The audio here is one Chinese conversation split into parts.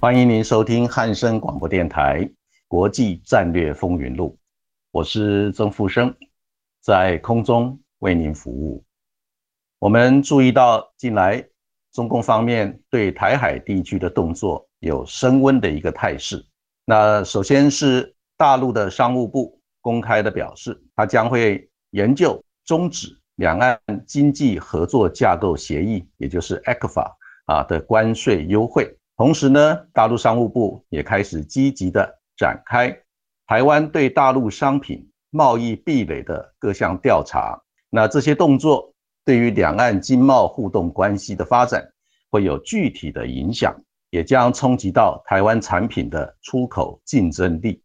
欢迎您收听汉声广播电台《国际战略风云录》，我是曾富生，在空中为您服务。我们注意到，近来中共方面对台海地区的动作有升温的一个态势。那首先是大陆的商务部公开的表示，他将会研究终止两岸经济合作架构协议，也就是 ECFA 啊的关税优惠。同时呢，大陆商务部也开始积极的展开台湾对大陆商品贸易壁垒的各项调查。那这些动作对于两岸经贸互动关系的发展会有具体的影响，也将冲击到台湾产品的出口竞争力。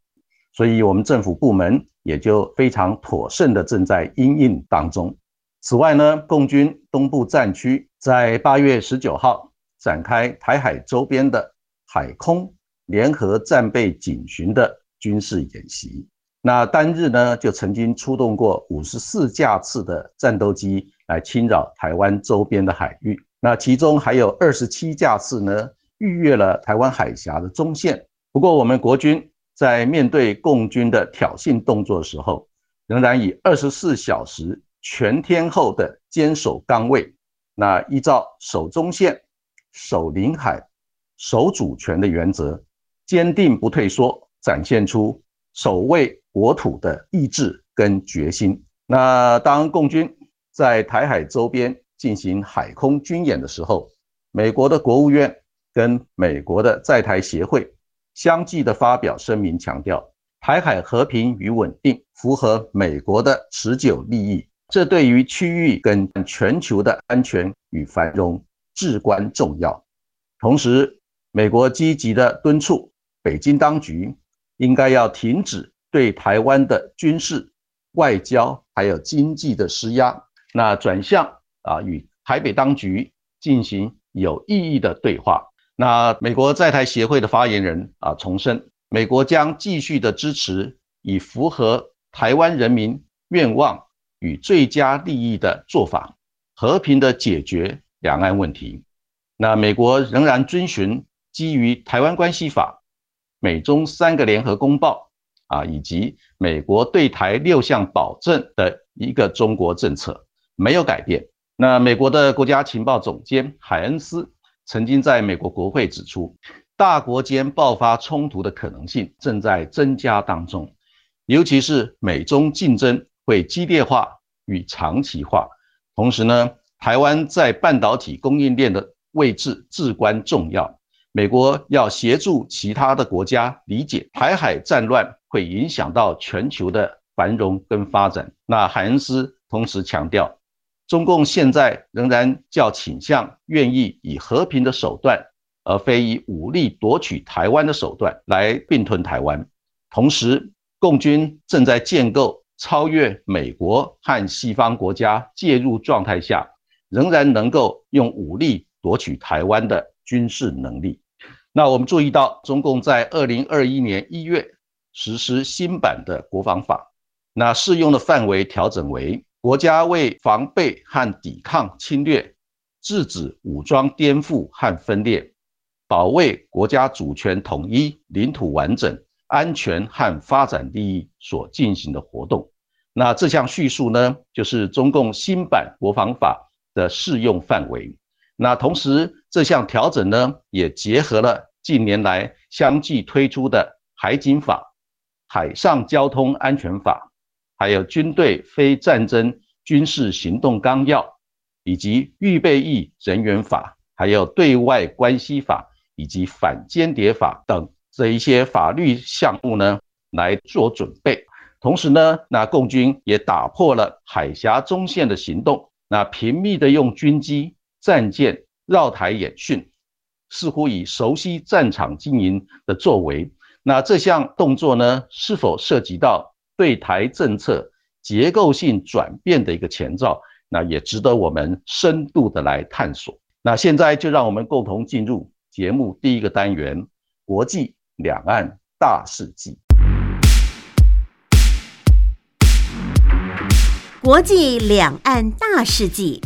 所以，我们政府部门也就非常妥善的正在应应当中。此外呢，共军东部战区在八月十九号。展开台海周边的海空联合战备警巡的军事演习。那单日呢，就曾经出动过五十四架次的战斗机来侵扰台湾周边的海域。那其中还有二十七架次呢，逾越了台湾海峡的中线。不过，我们国军在面对共军的挑衅动作的时候，仍然以二十四小时全天候的坚守岗位。那依照守中线。守领海、守主权的原则，坚定不退缩，展现出守卫国土的意志跟决心。那当共军在台海周边进行海空军演的时候，美国的国务院跟美国的在台协会相继的发表声明，强调台海和平与稳定符合美国的持久利益，这对于区域跟全球的安全与繁荣。至关重要。同时，美国积极的敦促北京当局应该要停止对台湾的军事、外交还有经济的施压，那转向啊与台北当局进行有意义的对话。那美国在台协会的发言人啊重申，美国将继续的支持以符合台湾人民愿望与最佳利益的做法，和平的解决。两岸问题，那美国仍然遵循基于《台湾关系法》、美中三个联合公报啊，以及美国对台六项保证的一个中国政策，没有改变。那美国的国家情报总监海恩斯曾经在美国国会指出，大国间爆发冲突的可能性正在增加当中，尤其是美中竞争会激烈化与长期化，同时呢。台湾在半导体供应链的位置至关重要，美国要协助其他的国家理解台海战乱会影响到全球的繁荣跟发展。那海恩斯同时强调，中共现在仍然较倾向愿意以和平的手段，而非以武力夺取台湾的手段来并吞台湾。同时，共军正在建构超越美国和西方国家介入状态下。仍然能够用武力夺取台湾的军事能力。那我们注意到，中共在二零二一年一月实施新版的国防法，那适用的范围调整为国家为防备和抵抗侵略、制止武装颠覆和分裂、保卫国家主权统一、领土完整、安全和发展利益所进行的活动。那这项叙述呢，就是中共新版国防法。的适用范围，那同时这项调整呢，也结合了近年来相继推出的海警法、海上交通安全法，还有军队非战争军事行动纲要，以及预备役人员法，还有对外关系法以及反间谍法等这一些法律项目呢来做准备。同时呢，那共军也打破了海峡中线的行动，那频密的用军机、战舰绕台演训，似乎以熟悉战场经营的作为。那这项动作呢，是否涉及到对台政策结构性转变的一个前兆？那也值得我们深度的来探索。那现在就让我们共同进入节目第一个单元——国际两岸大事记。国际两岸大事记。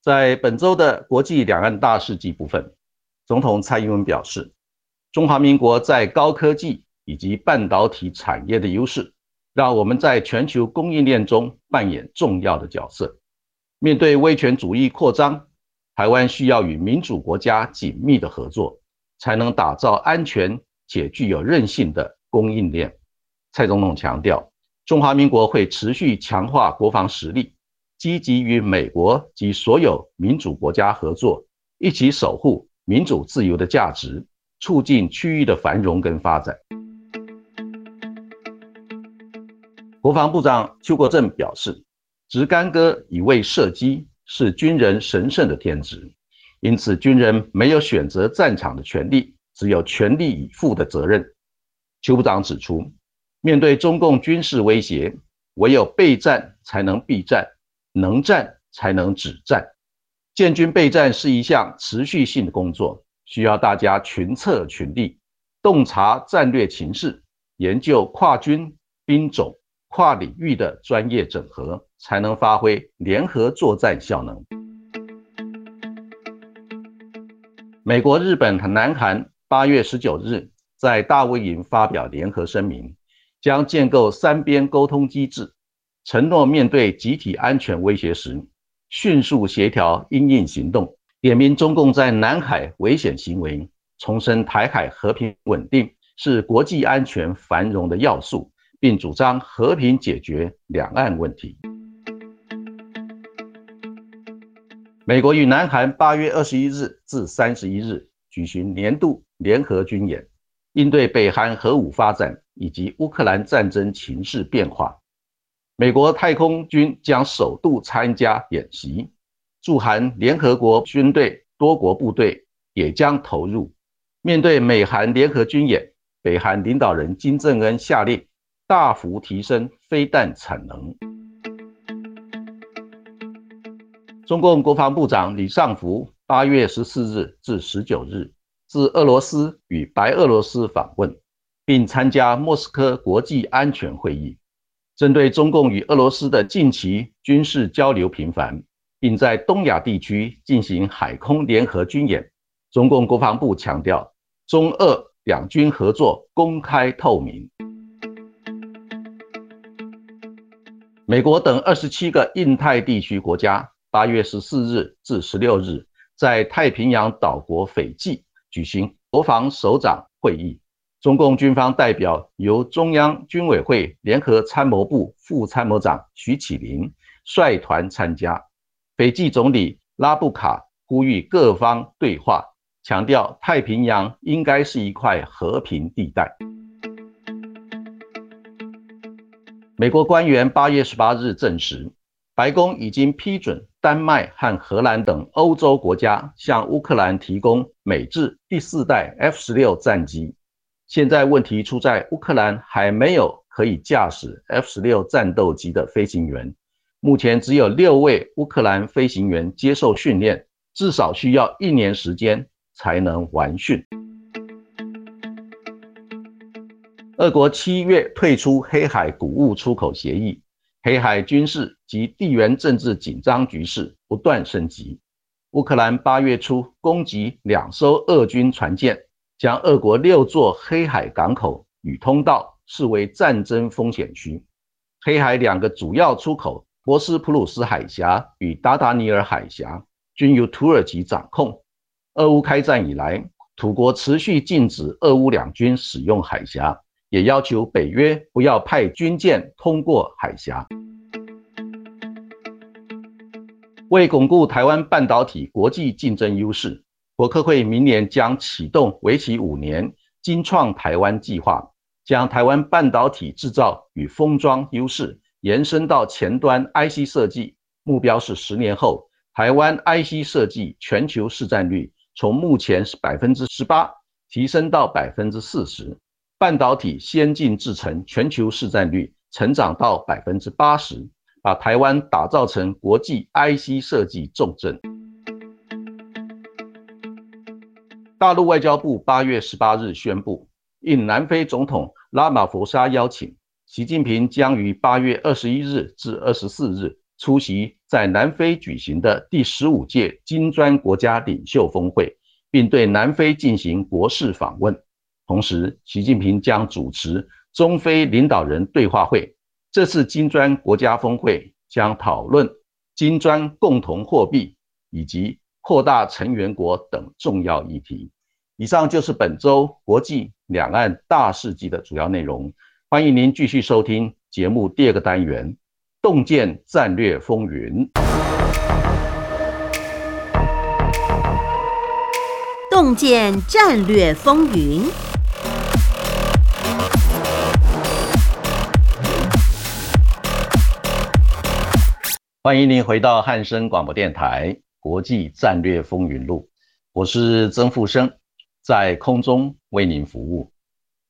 在本周的国际两岸大事记部分，总统蔡英文表示，中华民国在高科技以及半导体产业的优势，让我们在全球供应链中扮演重要的角色。面对威权主义扩张，台湾需要与民主国家紧密的合作，才能打造安全且具有韧性的供应链。蔡总统强调，中华民国会持续强化国防实力。积极与美国及所有民主国家合作，一起守护民主自由的价值，促进区域的繁荣跟发展。国防部长邱国正表示，直干戈以卫射击是军人神圣的天职，因此军人没有选择战场的权利，只有全力以赴的责任。邱部长指出，面对中共军事威胁，唯有备战才能避战。能战才能止战，建军备战是一项持续性的工作，需要大家群策群力，洞察战略情势，研究跨军兵种、跨领域的专业整合，才能发挥联合作战效能。美国、日本和南韩八月十九日在大卫营发表联合声明，将建构三边沟通机制。承诺面对集体安全威胁时，迅速协调应应行动，点名中共在南海危险行为，重申台海和平稳定是国际安全繁荣的要素，并主张和平解决两岸问题。美国与南韩八月二十一日至三十一日举行年度联合军演，应对北韩核武发展以及乌克兰战争情势变化。美国太空军将首度参加演习，驻韩联合国军队多国部队也将投入。面对美韩联合军演，北韩领导人金正恩下令大幅提升飞弹产能。中共国防部长李尚福八月十四日至十九日自俄罗斯与白俄罗斯访问，并参加莫斯科国际安全会议。针对中共与俄罗斯的近期军事交流频繁，并在东亚地区进行海空联合军演，中共国防部强调，中俄两军合作公开透明。美国等二十七个印太地区国家八月十四日至十六日在太平洋岛国斐济举行国防首长会议。中共军方代表由中央军委会联合参谋部副参谋长徐启林率团参加。斐济总理拉布卡呼吁各方对话，强调太平洋应该是一块和平地带。美国官员八月十八日证实，白宫已经批准丹麦和荷兰等欧洲国家向乌克兰提供美制第四代 F 十六战机。现在问题出在乌克兰还没有可以驾驶 F 十六战斗机的飞行员，目前只有六位乌克兰飞行员接受训练，至少需要一年时间才能完训。俄国七月退出黑海谷物出口协议，黑海军事及地缘政治紧张局势不断升级。乌克兰八月初攻击两艘俄军船舰。将俄国六座黑海港口与通道视为战争风险区。黑海两个主要出口——博斯普鲁斯海峡与达达尼尔海峡，均由土耳其掌控。俄乌开战以来，土国持续禁止俄乌两军使用海峡，也要求北约不要派军舰通过海峡。为巩固台湾半导体国际竞争优势，国科会明年将启动为期五年“金创台湾”计划，将台湾半导体制造与封装优势延伸到前端 IC 设计。目标是十年后，台湾 IC 设计全球市占率从目前是百分之十八提升到百分之四十，半导体先进制程全球市占率成长到百分之八十。把台湾打造成国际 IC 设计重镇。大陆外交部八月十八日宣布，应南非总统拉马福沙邀请，习近平将于八月二十一日至二十四日出席在南非举行的第十五届金砖国家领袖峰会，并对南非进行国事访问。同时，习近平将主持中非领导人对话会。这次金砖国家峰会将讨论金砖共同货币以及扩大成员国等重要议题。以上就是本周国际两岸大事记的主要内容。欢迎您继续收听节目第二个单元《洞见战略风云》。洞见战略风云。欢迎您回到汉声广播电台《国际战略风云录》，我是曾富生，在空中为您服务。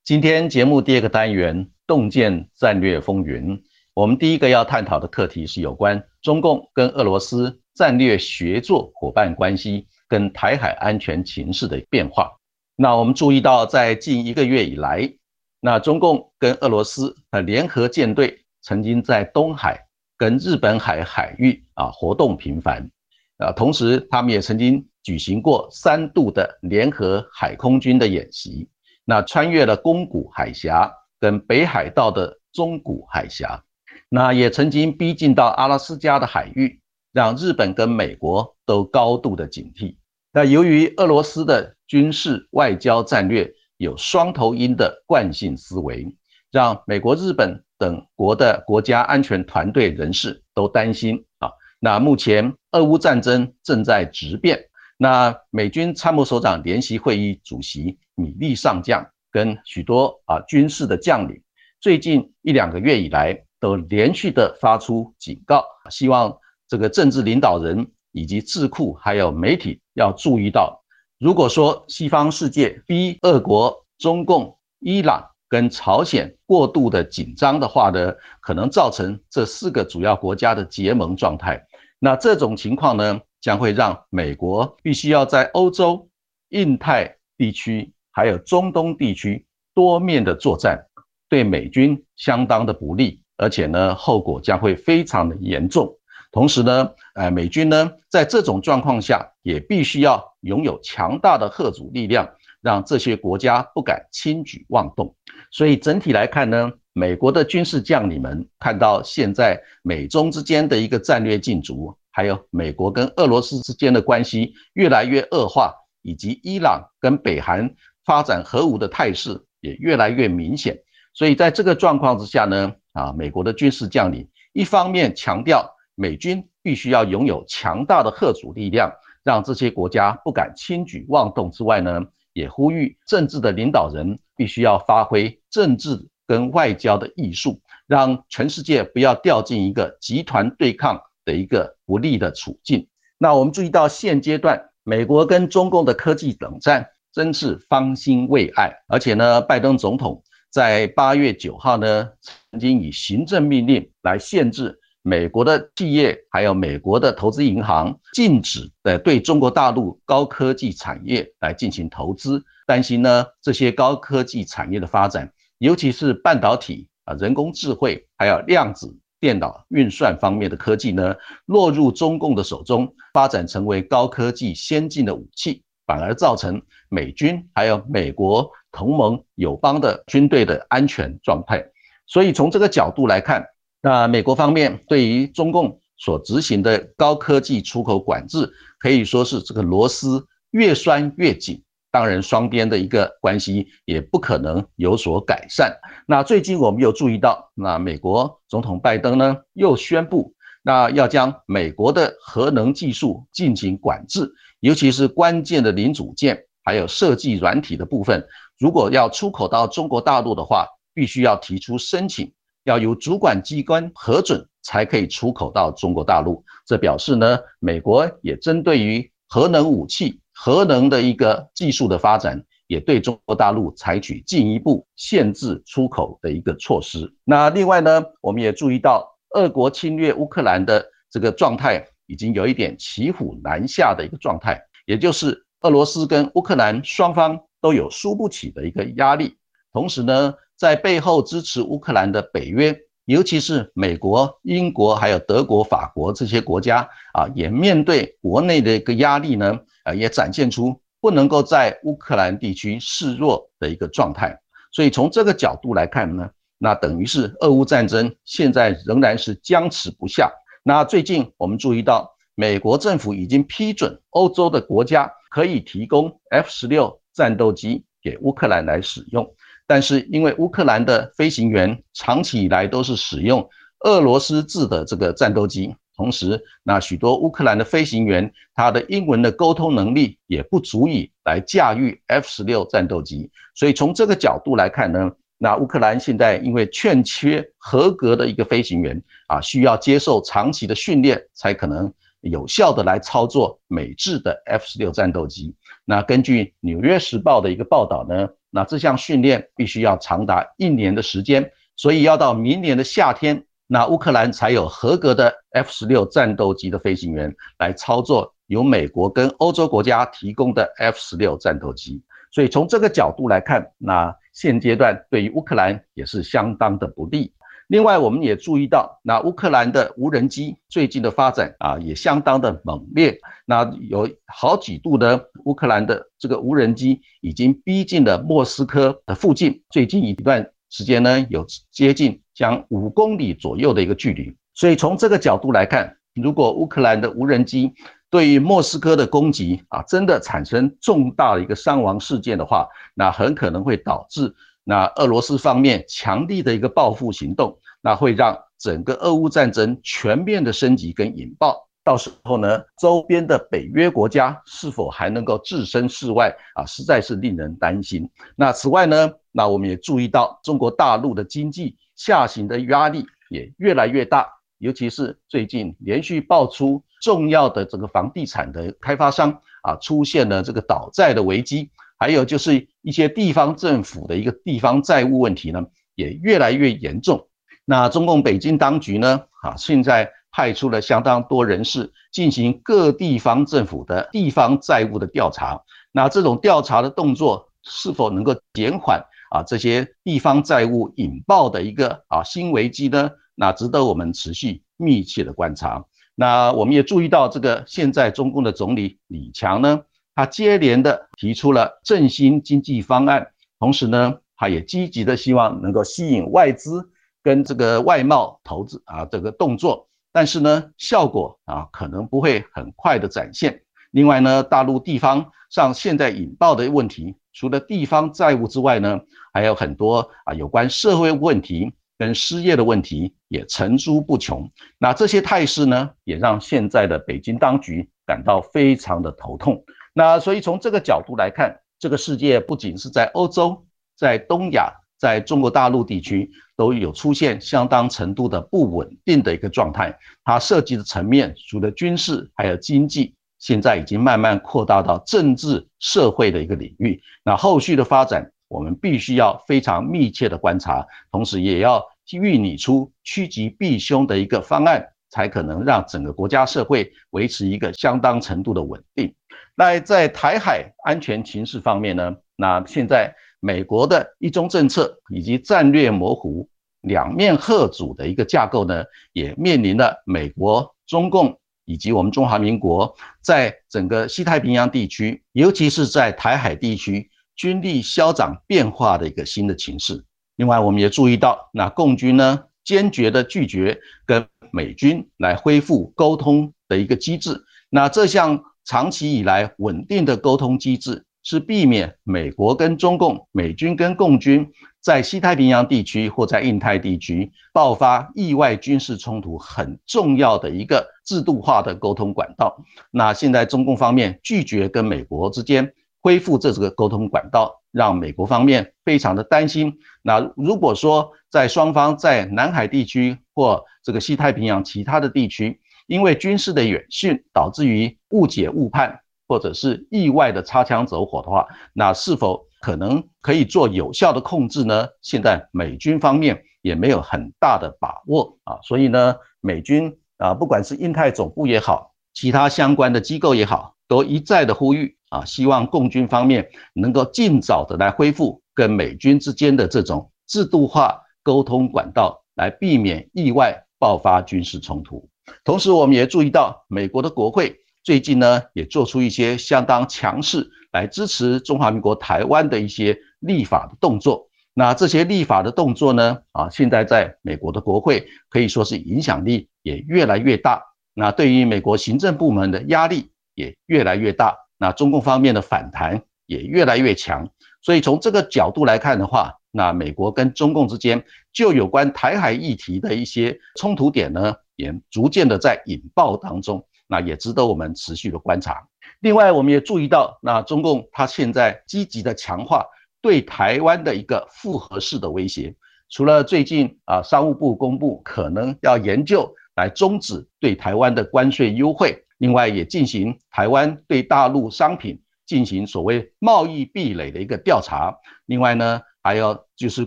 今天节目第二个单元《洞见战略风云》，我们第一个要探讨的课题是有关中共跟俄罗斯战略协作伙伴关系跟台海安全情势的变化。那我们注意到，在近一个月以来，那中共跟俄罗斯的联合舰队曾经在东海。跟日本海海域啊活动频繁，啊，同时他们也曾经举行过三度的联合海空军的演习，那穿越了宫古海峡跟北海道的中古海峡，那也曾经逼近到阿拉斯加的海域，让日本跟美国都高度的警惕。那由于俄罗斯的军事外交战略有双头鹰的惯性思维，让美国、日本。等国的国家安全团队人士都担心啊，那目前俄乌战争正在直变，那美军参谋首长联席会议主席米利上将跟许多啊军事的将领，最近一两个月以来都连续的发出警告，希望这个政治领导人以及智库还有媒体要注意到，如果说西方世界逼俄国、中共、伊朗。跟朝鲜过度的紧张的话呢，可能造成这四个主要国家的结盟状态。那这种情况呢，将会让美国必须要在欧洲、印太地区还有中东地区多面的作战，对美军相当的不利，而且呢，后果将会非常的严重。同时呢，呃，美军呢，在这种状况下，也必须要拥有强大的贺阻力量。让这些国家不敢轻举妄动，所以整体来看呢，美国的军事将领们看到现在美中之间的一个战略竞逐，还有美国跟俄罗斯之间的关系越来越恶化，以及伊朗跟北韩发展核武的态势也越来越明显，所以在这个状况之下呢，啊，美国的军事将领一方面强调美军必须要拥有强大的核主力量，让这些国家不敢轻举妄动之外呢。也呼吁政治的领导人必须要发挥政治跟外交的艺术，让全世界不要掉进一个集团对抗的一个不利的处境。那我们注意到现阶段美国跟中共的科技冷战真是方兴未艾，而且呢，拜登总统在八月九号呢，曾经以行政命令来限制。美国的企业还有美国的投资银行禁止的对中国大陆高科技产业来进行投资，担心呢这些高科技产业的发展，尤其是半导体啊、人工智慧还有量子电脑运算方面的科技呢，落入中共的手中，发展成为高科技先进的武器，反而造成美军还有美国同盟友邦的军队的安全状态。所以从这个角度来看。那美国方面对于中共所执行的高科技出口管制，可以说是这个螺丝越拴越紧，当然双边的一个关系也不可能有所改善。那最近我们有注意到，那美国总统拜登呢又宣布，那要将美国的核能技术进行管制，尤其是关键的零组件还有设计软体的部分，如果要出口到中国大陆的话，必须要提出申请，要由主管机关核准才可以出口到中国大陆。这表示呢，美国也针对于核能武器、核能的一个技术的发展。也对中国大陆采取进一步限制出口的一个措施。那另外呢，我们也注意到，俄国侵略乌克兰的这个状态已经有一点骑虎难下的一个状态，也就是俄罗斯跟乌克兰双方都有输不起的一个压力。同时呢，在背后支持乌克兰的北约，尤其是美国、英国还有德国、法国这些国家啊，也面对国内的一个压力呢，啊，也展现出。不能够在乌克兰地区示弱的一个状态，所以从这个角度来看呢，那等于是俄乌战争现在仍然是僵持不下。那最近我们注意到，美国政府已经批准欧洲的国家可以提供 F 十六战斗机给乌克兰来使用，但是因为乌克兰的飞行员长期以来都是使用俄罗斯制的这个战斗机。同时，那许多乌克兰的飞行员，他的英文的沟通能力也不足以来驾驭 F 十六战斗机。所以从这个角度来看呢，那乌克兰现在因为欠缺合格的一个飞行员啊，需要接受长期的训练，才可能有效的来操作美制的 F 十六战斗机。那根据《纽约时报》的一个报道呢，那这项训练必须要长达一年的时间，所以要到明年的夏天。那乌克兰才有合格的 F 十六战斗机的飞行员来操作由美国跟欧洲国家提供的 F 十六战斗机，所以从这个角度来看，那现阶段对于乌克兰也是相当的不利。另外，我们也注意到，那乌克兰的无人机最近的发展啊，也相当的猛烈。那有好几度呢，乌克兰的这个无人机已经逼近了莫斯科的附近。最近一段。时间呢有接近将五公里左右的一个距离，所以从这个角度来看，如果乌克兰的无人机对于莫斯科的攻击啊，真的产生重大的一个伤亡事件的话，那很可能会导致那俄罗斯方面强力的一个报复行动，那会让整个俄乌战争全面的升级跟引爆。到时候呢，周边的北约国家是否还能够置身事外啊？实在是令人担心。那此外呢，那我们也注意到中国大陆的经济下行的压力也越来越大，尤其是最近连续爆出重要的这个房地产的开发商啊出现了这个倒债的危机，还有就是一些地方政府的一个地方债务问题呢也越来越严重。那中共北京当局呢啊现在。派出了相当多人士进行各地方政府的地方债务的调查。那这种调查的动作是否能够减缓啊这些地方债务引爆的一个啊新危机呢？那值得我们持续密切的观察。那我们也注意到，这个现在中共的总理李强呢，他接连的提出了振兴经济方案，同时呢，他也积极的希望能够吸引外资跟这个外贸投资啊这个动作。但是呢，效果啊可能不会很快的展现。另外呢，大陆地方上现在引爆的问题，除了地方债务之外呢，还有很多啊有关社会问题跟失业的问题也层出不穷。那这些态势呢，也让现在的北京当局感到非常的头痛。那所以从这个角度来看，这个世界不仅是在欧洲，在东亚。在中国大陆地区都有出现相当程度的不稳定的一个状态，它涉及的层面除了军事，还有经济，现在已经慢慢扩大到政治社会的一个领域。那后续的发展，我们必须要非常密切的观察，同时也要预拟出趋吉避凶的一个方案，才可能让整个国家社会维持一个相当程度的稳定。那在台海安全情势方面呢？那现在。美国的一中政策以及战略模糊、两面贺主的一个架构呢，也面临了美国、中共以及我们中华民国在整个西太平洋地区，尤其是在台海地区军力消长变化的一个新的形势。另外，我们也注意到，那共军呢坚决的拒绝跟美军来恢复沟通的一个机制。那这项长期以来稳定的沟通机制。是避免美国跟中共、美军跟共军在西太平洋地区或在印太地区爆发意外军事冲突很重要的一个制度化的沟通管道。那现在中共方面拒绝跟美国之间恢复这个沟通管道，让美国方面非常的担心。那如果说在双方在南海地区或这个西太平洋其他的地区，因为军事的远讯导致于误解误判。或者是意外的擦枪走火的话，那是否可能可以做有效的控制呢？现在美军方面也没有很大的把握啊，所以呢，美军啊，不管是印太总部也好，其他相关的机构也好，都一再的呼吁啊，希望共军方面能够尽早的来恢复跟美军之间的这种制度化沟通管道，来避免意外爆发军事冲突。同时，我们也注意到美国的国会。最近呢，也做出一些相当强势来支持中华民国台湾的一些立法的动作。那这些立法的动作呢，啊，现在在美国的国会可以说是影响力也越来越大。那对于美国行政部门的压力也越来越大。那中共方面的反弹也越来越强。所以从这个角度来看的话，那美国跟中共之间就有关台海议题的一些冲突点呢，也逐渐的在引爆当中。那也值得我们持续的观察。另外，我们也注意到，那中共它现在积极的强化对台湾的一个复合式的威胁。除了最近啊，商务部公布可能要研究来终止对台湾的关税优惠，另外也进行台湾对大陆商品进行所谓贸易壁垒的一个调查。另外呢，还有就是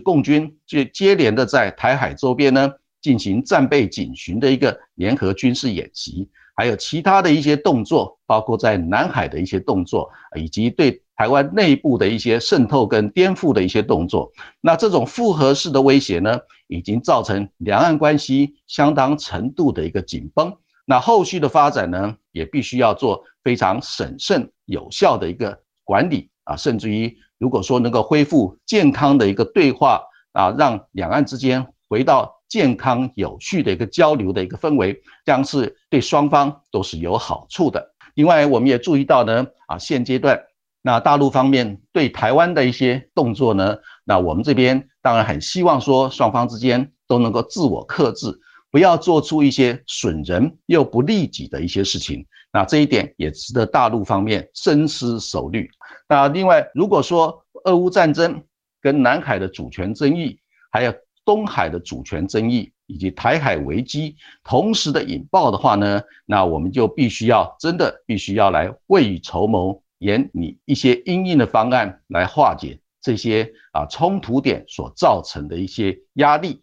共军就接连的在台海周边呢进行战备警巡的一个联合军事演习。还有其他的一些动作，包括在南海的一些动作，以及对台湾内部的一些渗透跟颠覆的一些动作。那这种复合式的威胁呢，已经造成两岸关系相当程度的一个紧绷。那后续的发展呢，也必须要做非常审慎有效的一个管理啊，甚至于如果说能够恢复健康的一个对话啊，让两岸之间回到。健康有序的一个交流的一个氛围，将是对双方都是有好处的。另外，我们也注意到呢，啊，现阶段那大陆方面对台湾的一些动作呢，那我们这边当然很希望说双方之间都能够自我克制，不要做出一些损人又不利己的一些事情。那这一点也值得大陆方面深思熟虑。那另外，如果说俄乌战争跟南海的主权争议，还有东海的主权争议以及台海危机同时的引爆的话呢，那我们就必须要真的必须要来未雨绸缪，研拟一些应应的方案来化解这些啊冲突点所造成的一些压力。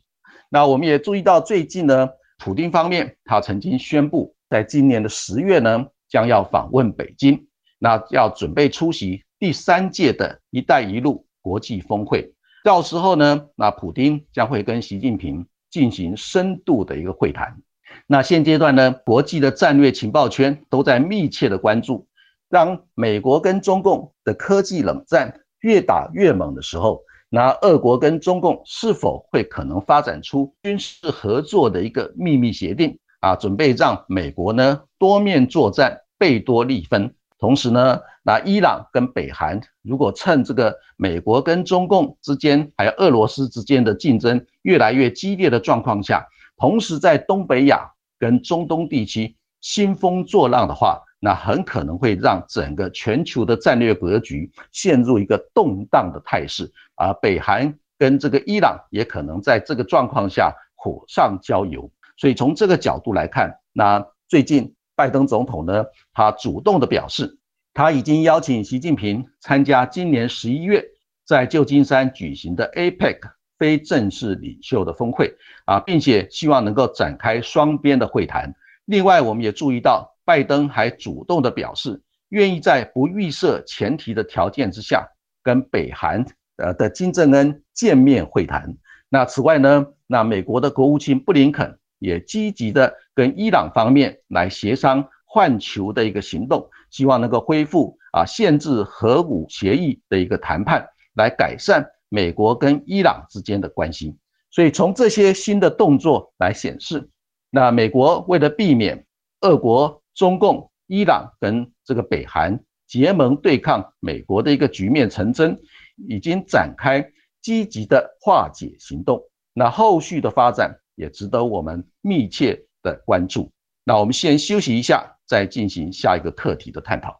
那我们也注意到最近呢，普京方面他曾经宣布，在今年的十月呢，将要访问北京，那要准备出席第三届的一带一路国际峰会。到时候呢，那普京将会跟习近平进行深度的一个会谈。那现阶段呢，国际的战略情报圈都在密切的关注，当美国跟中共的科技冷战越打越猛的时候，那俄国跟中共是否会可能发展出军事合作的一个秘密协定啊？准备让美国呢多面作战，贝多利分。同时呢，那伊朗跟北韩如果趁这个美国跟中共之间，还有俄罗斯之间的竞争越来越激烈的状况下，同时在东北亚跟中东地区兴风作浪的话，那很可能会让整个全球的战略格局陷入一个动荡的态势。而北韩跟这个伊朗也可能在这个状况下火上浇油。所以从这个角度来看，那最近。拜登总统呢，他主动的表示，他已经邀请习近平参加今年十一月在旧金山举行的 APEC 非正式领袖的峰会啊，并且希望能够展开双边的会谈。另外，我们也注意到，拜登还主动的表示，愿意在不预设前提的条件之下，跟北韩呃的金正恩见面会谈。那此外呢，那美国的国务卿布林肯。也积极的跟伊朗方面来协商换球的一个行动，希望能够恢复啊限制核武协议的一个谈判，来改善美国跟伊朗之间的关系。所以从这些新的动作来显示，那美国为了避免俄国、中共、伊朗跟这个北韩结盟对抗美国的一个局面成真，已经展开积极的化解行动。那后续的发展也值得我们密切的关注。那我们先休息一下，再进行下一个课题的探讨。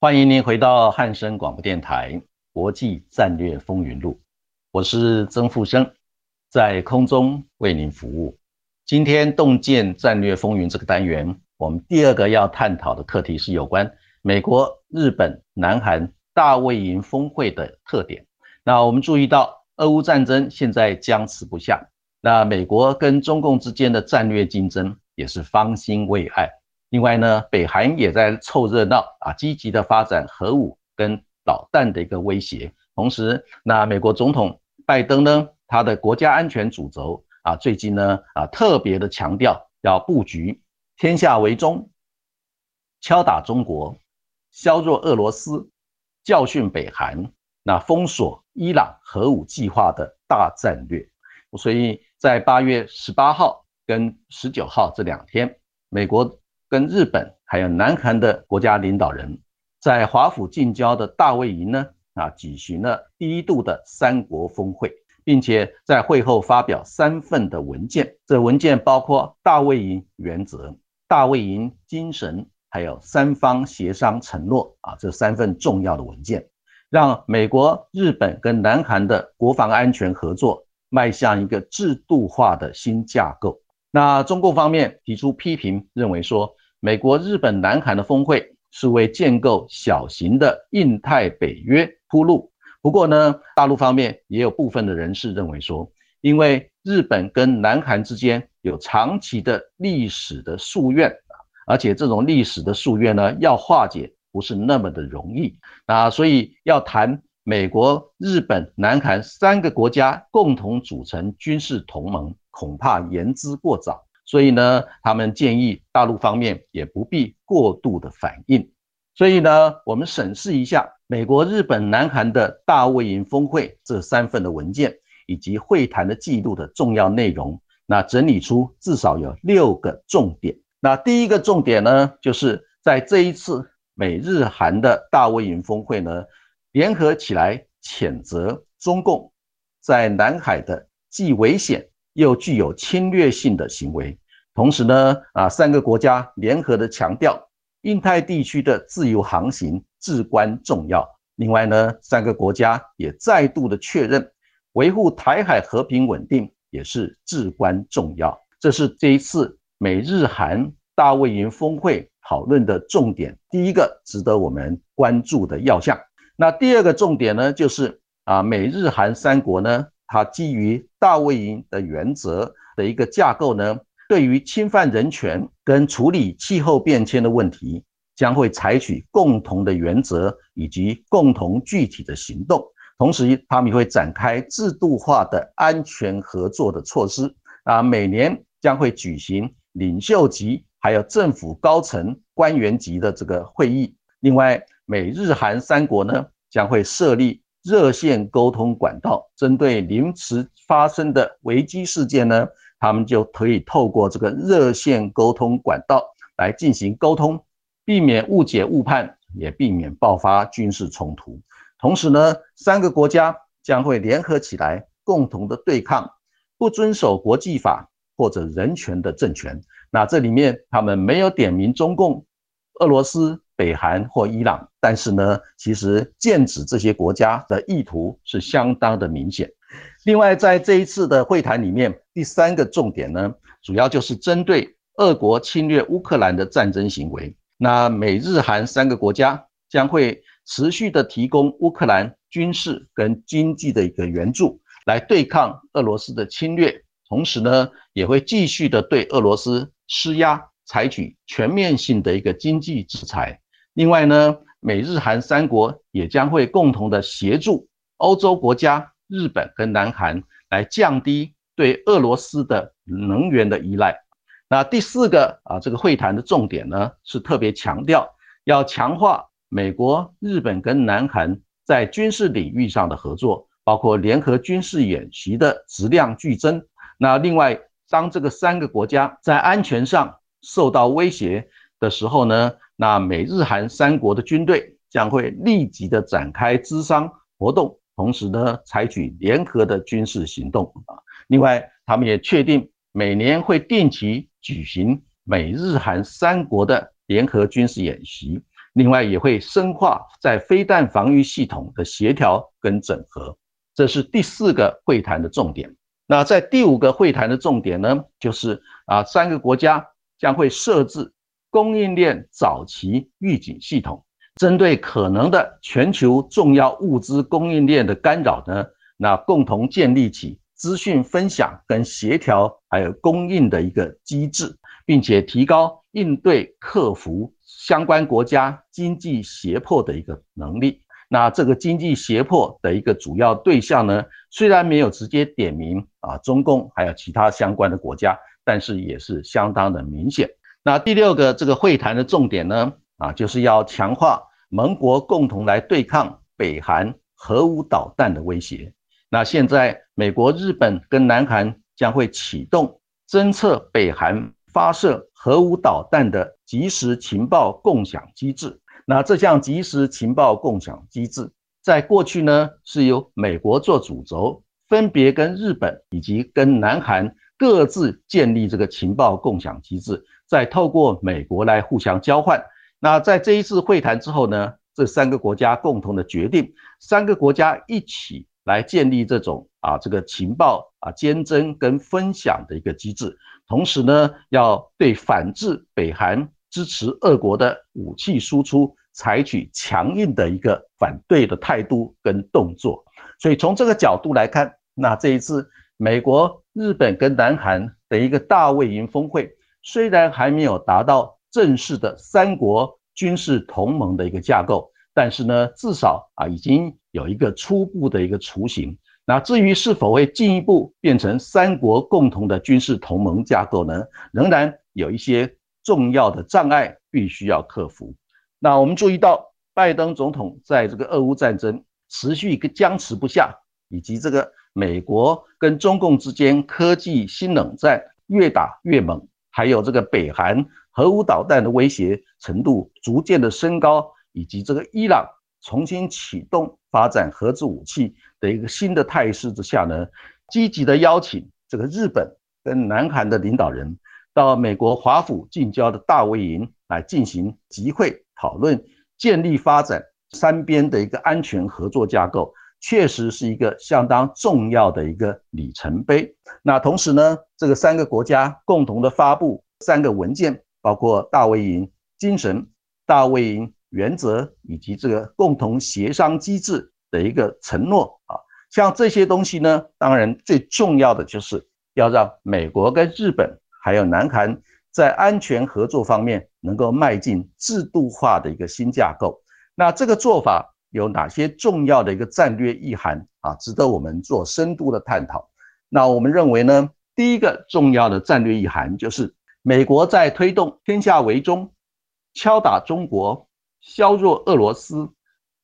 欢迎您回到汉声广播电台《国际战略风云录》，我是曾富生，在空中为您服务。今天洞见战略风云这个单元，我们第二个要探讨的课题是有关美国、日本、南韩大卫营峰会的特点。那我们注意到，俄乌战争现在僵持不下，那美国跟中共之间的战略竞争也是方兴未艾。另外呢，北韩也在凑热闹啊，积极的发展核武跟导弹的一个威胁。同时，那美国总统拜登呢，他的国家安全主轴啊，最近呢啊，特别的强调要布局天下为中，敲打中国，削弱俄罗斯，教训北韩，那封锁伊朗核武计划的大战略。所以在八月十八号跟十九号这两天，美国。跟日本还有南韩的国家领导人，在华府近郊的大卫营呢啊举行了第一度的三国峰会，并且在会后发表三份的文件。这文件包括大卫营原则、大卫营精神，还有三方协商承诺啊这三份重要的文件，让美国、日本跟南韩的国防安全合作迈向一个制度化的新架构。那中共方面提出批评，认为说。美国、日本、南韩的峰会是为建构小型的印太北约铺路。不过呢，大陆方面也有部分的人士认为说，因为日本跟南韩之间有长期的历史的夙愿，而且这种历史的夙愿呢，要化解不是那么的容易啊，所以要谈美国、日本、南韩三个国家共同组成军事同盟，恐怕言之过早。所以呢，他们建议大陆方面也不必过度的反应。所以呢，我们审视一下美国、日本、南韩的大卫营峰会这三份的文件以及会谈的记录的重要内容，那整理出至少有六个重点。那第一个重点呢，就是在这一次美日韩的大卫营峰会呢，联合起来谴责中共在南海的既危险。又具有侵略性的行为，同时呢，啊，三个国家联合的强调，印太地区的自由航行至关重要。另外呢，三个国家也再度的确认，维护台海和平稳定也是至关重要。这是这一次美日韩大卫营峰会讨论的重点，第一个值得我们关注的要项。那第二个重点呢，就是啊，美日韩三国呢。它基于大卫营的原则的一个架构呢，对于侵犯人权跟处理气候变迁的问题，将会采取共同的原则以及共同具体的行动。同时，他们也会展开制度化的安全合作的措施。啊，每年将会举行领袖级还有政府高层官员级的这个会议。另外，美日韩三国呢，将会设立。热线沟通管道，针对临时发生的危机事件呢，他们就可以透过这个热线沟通管道来进行沟通，避免误解误判，也避免爆发军事冲突。同时呢，三个国家将会联合起来，共同的对抗不遵守国际法或者人权的政权。那这里面他们没有点名中共、俄罗斯。北韩或伊朗，但是呢，其实剑指这些国家的意图是相当的明显。另外，在这一次的会谈里面，第三个重点呢，主要就是针对俄国侵略乌克兰的战争行为。那美日韩三个国家将会持续的提供乌克兰军事跟经济的一个援助，来对抗俄罗斯的侵略。同时呢，也会继续的对俄罗斯施压，采取全面性的一个经济制裁。另外呢，美日韩三国也将会共同的协助欧洲国家、日本跟南韩来降低对俄罗斯的能源的依赖。那第四个啊，这个会谈的重点呢，是特别强调要强化美国、日本跟南韩在军事领域上的合作，包括联合军事演习的质量剧增。那另外，当这个三个国家在安全上受到威胁的时候呢，那美日韩三国的军队将会立即的展开资商活动，同时呢，采取联合的军事行动啊。另外，他们也确定每年会定期举行美日韩三国的联合军事演习。另外也会深化在飞弹防御系统的协调跟整合，这是第四个会谈的重点。那在第五个会谈的重点呢，就是啊，三个国家将会设置供应链早期预警系统，针对可能的全球重要物资供应链的干扰呢，那共同建立起资讯分享跟协调还有供应的一个机制，并且提高应对克服。相关国家经济胁迫的一个能力，那这个经济胁迫的一个主要对象呢，虽然没有直接点名啊，中共还有其他相关的国家，但是也是相当的明显。那第六个这个会谈的重点呢，啊，就是要强化盟国共同来对抗北韩核武导弹的威胁。那现在美国、日本跟南韩将会启动侦测北韩发射。核武导弹的即时情报共享机制，那这项即时情报共享机制，在过去呢是由美国做主轴，分别跟日本以及跟南韩各自建立这个情报共享机制，再透过美国来互相交换。那在这一次会谈之后呢，这三个国家共同的决定，三个国家一起来建立这种啊这个情报啊监侦跟分享的一个机制。同时呢，要对反制北韩、支持俄国的武器输出采取强硬的一个反对的态度跟动作。所以从这个角度来看，那这一次美国、日本跟南韩的一个大卫营峰会，虽然还没有达到正式的三国军事同盟的一个架构，但是呢，至少啊已经有一个初步的一个雏形。那至于是否会进一步变成三国共同的军事同盟架构呢？仍然有一些重要的障碍必须要克服。那我们注意到，拜登总统在这个俄乌战争持续一个僵持不下，以及这个美国跟中共之间科技新冷战越打越猛，还有这个北韩核武导弹的威胁程度逐渐的升高，以及这个伊朗重新启动发展核子武器。的一个新的态势之下呢，积极的邀请这个日本跟南韩的领导人到美国华府近郊的大卫营来进行集会讨论，建立发展三边的一个安全合作架构，确实是一个相当重要的一个里程碑。那同时呢，这个三个国家共同的发布三个文件，包括大卫营精神、大卫营原则以及这个共同协商机制。的一个承诺啊，像这些东西呢，当然最重要的就是要让美国跟日本还有南韩在安全合作方面能够迈进制度化的一个新架构。那这个做法有哪些重要的一个战略意涵啊，值得我们做深度的探讨。那我们认为呢，第一个重要的战略意涵就是美国在推动天下为中、敲打中国、削弱俄罗斯、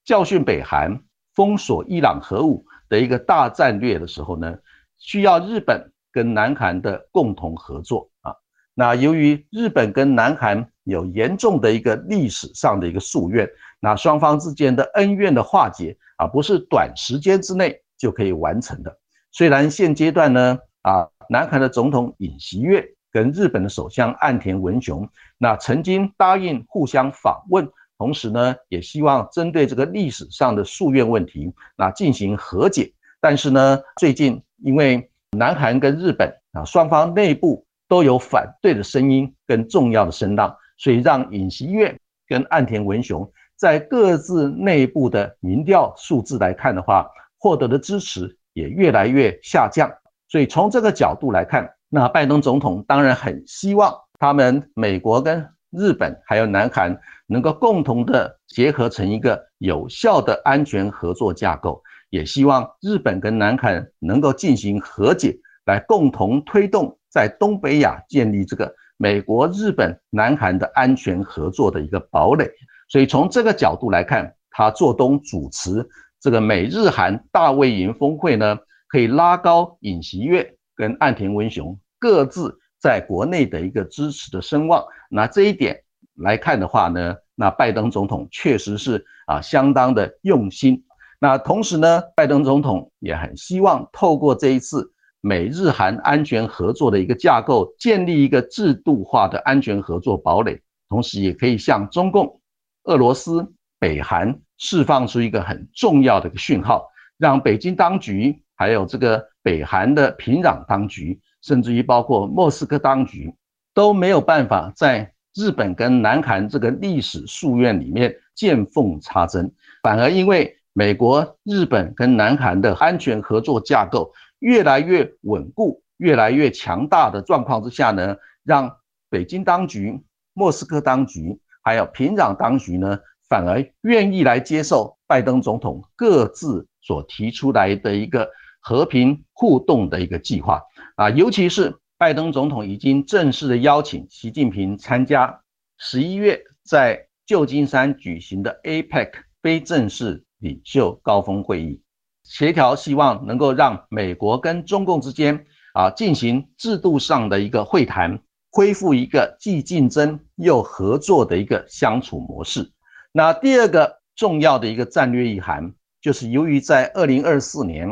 教训北韩。封锁伊朗核武的一个大战略的时候呢，需要日本跟南韩的共同合作啊。那由于日本跟南韩有严重的一个历史上的一个夙愿，那双方之间的恩怨的化解啊，不是短时间之内就可以完成的。虽然现阶段呢，啊，南韩的总统尹锡悦跟日本的首相岸田文雄，那曾经答应互相访问。同时呢，也希望针对这个历史上的夙愿问题，那进行和解。但是呢，最近因为南韩跟日本啊双方内部都有反对的声音跟重要的声浪，所以让尹锡悦跟岸田文雄在各自内部的民调数字来看的话，获得的支持也越来越下降。所以从这个角度来看，那拜登总统当然很希望他们美国跟日本还有南韩。能够共同的结合成一个有效的安全合作架构，也希望日本跟南韩能够进行和解，来共同推动在东北亚建立这个美国、日本、南韩的安全合作的一个堡垒。所以从这个角度来看，他做东主持这个美日韩大卫营峰会呢，可以拉高尹锡悦跟岸田文雄各自在国内的一个支持的声望。那这一点来看的话呢，那拜登总统确实是啊相当的用心。那同时呢，拜登总统也很希望透过这一次美日韩安全合作的一个架构，建立一个制度化的安全合作堡垒，同时也可以向中共、俄罗斯、北韩。释放出一个很重要的一个讯号，让北京当局，还有这个北韩的平壤当局，甚至于包括莫斯科当局，都没有办法在日本跟南韩这个历史夙愿里面见缝插针，反而因为美国、日本跟南韩的安全合作架构越来越稳固、越来越强大的状况之下呢，让北京当局、莫斯科当局还有平壤当局呢。反而愿意来接受拜登总统各自所提出来的一个和平互动的一个计划啊，尤其是拜登总统已经正式的邀请习近平参加十一月在旧金山举行的 APEC 非正式领袖高峰会议，协调希望能够让美国跟中共之间啊进行制度上的一个会谈，恢复一个既竞争又合作的一个相处模式。那第二个重要的一个战略意涵，就是由于在二零二四年，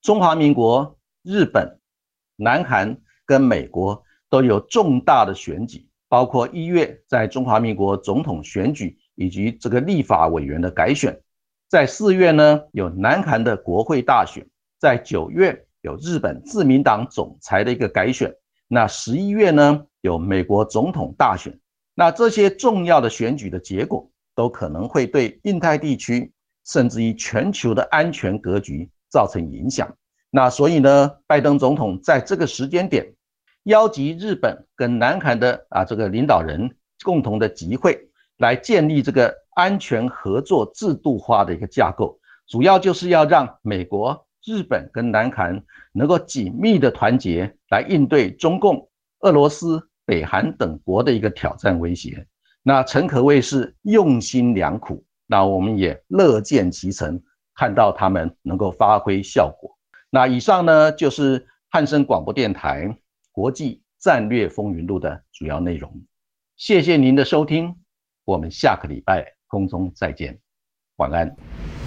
中华民国、日本、南韩跟美国都有重大的选举，包括一月在中华民国总统选举以及这个立法委员的改选，在四月呢有南韩的国会大选，在九月有日本自民党总裁的一个改选，那十一月呢有美国总统大选，那这些重要的选举的结果。都可能会对印太地区，甚至于全球的安全格局造成影响。那所以呢，拜登总统在这个时间点，邀集日本跟南韩的啊这个领导人共同的集会，来建立这个安全合作制度化的一个架构，主要就是要让美国、日本跟南韩能够紧密的团结，来应对中共、俄罗斯、北韩等国的一个挑战威胁。那诚可谓是用心良苦，那我们也乐见其成，看到他们能够发挥效果。那以上呢就是汉声广播电台国际战略风云录的主要内容。谢谢您的收听，我们下个礼拜空中再见，晚安。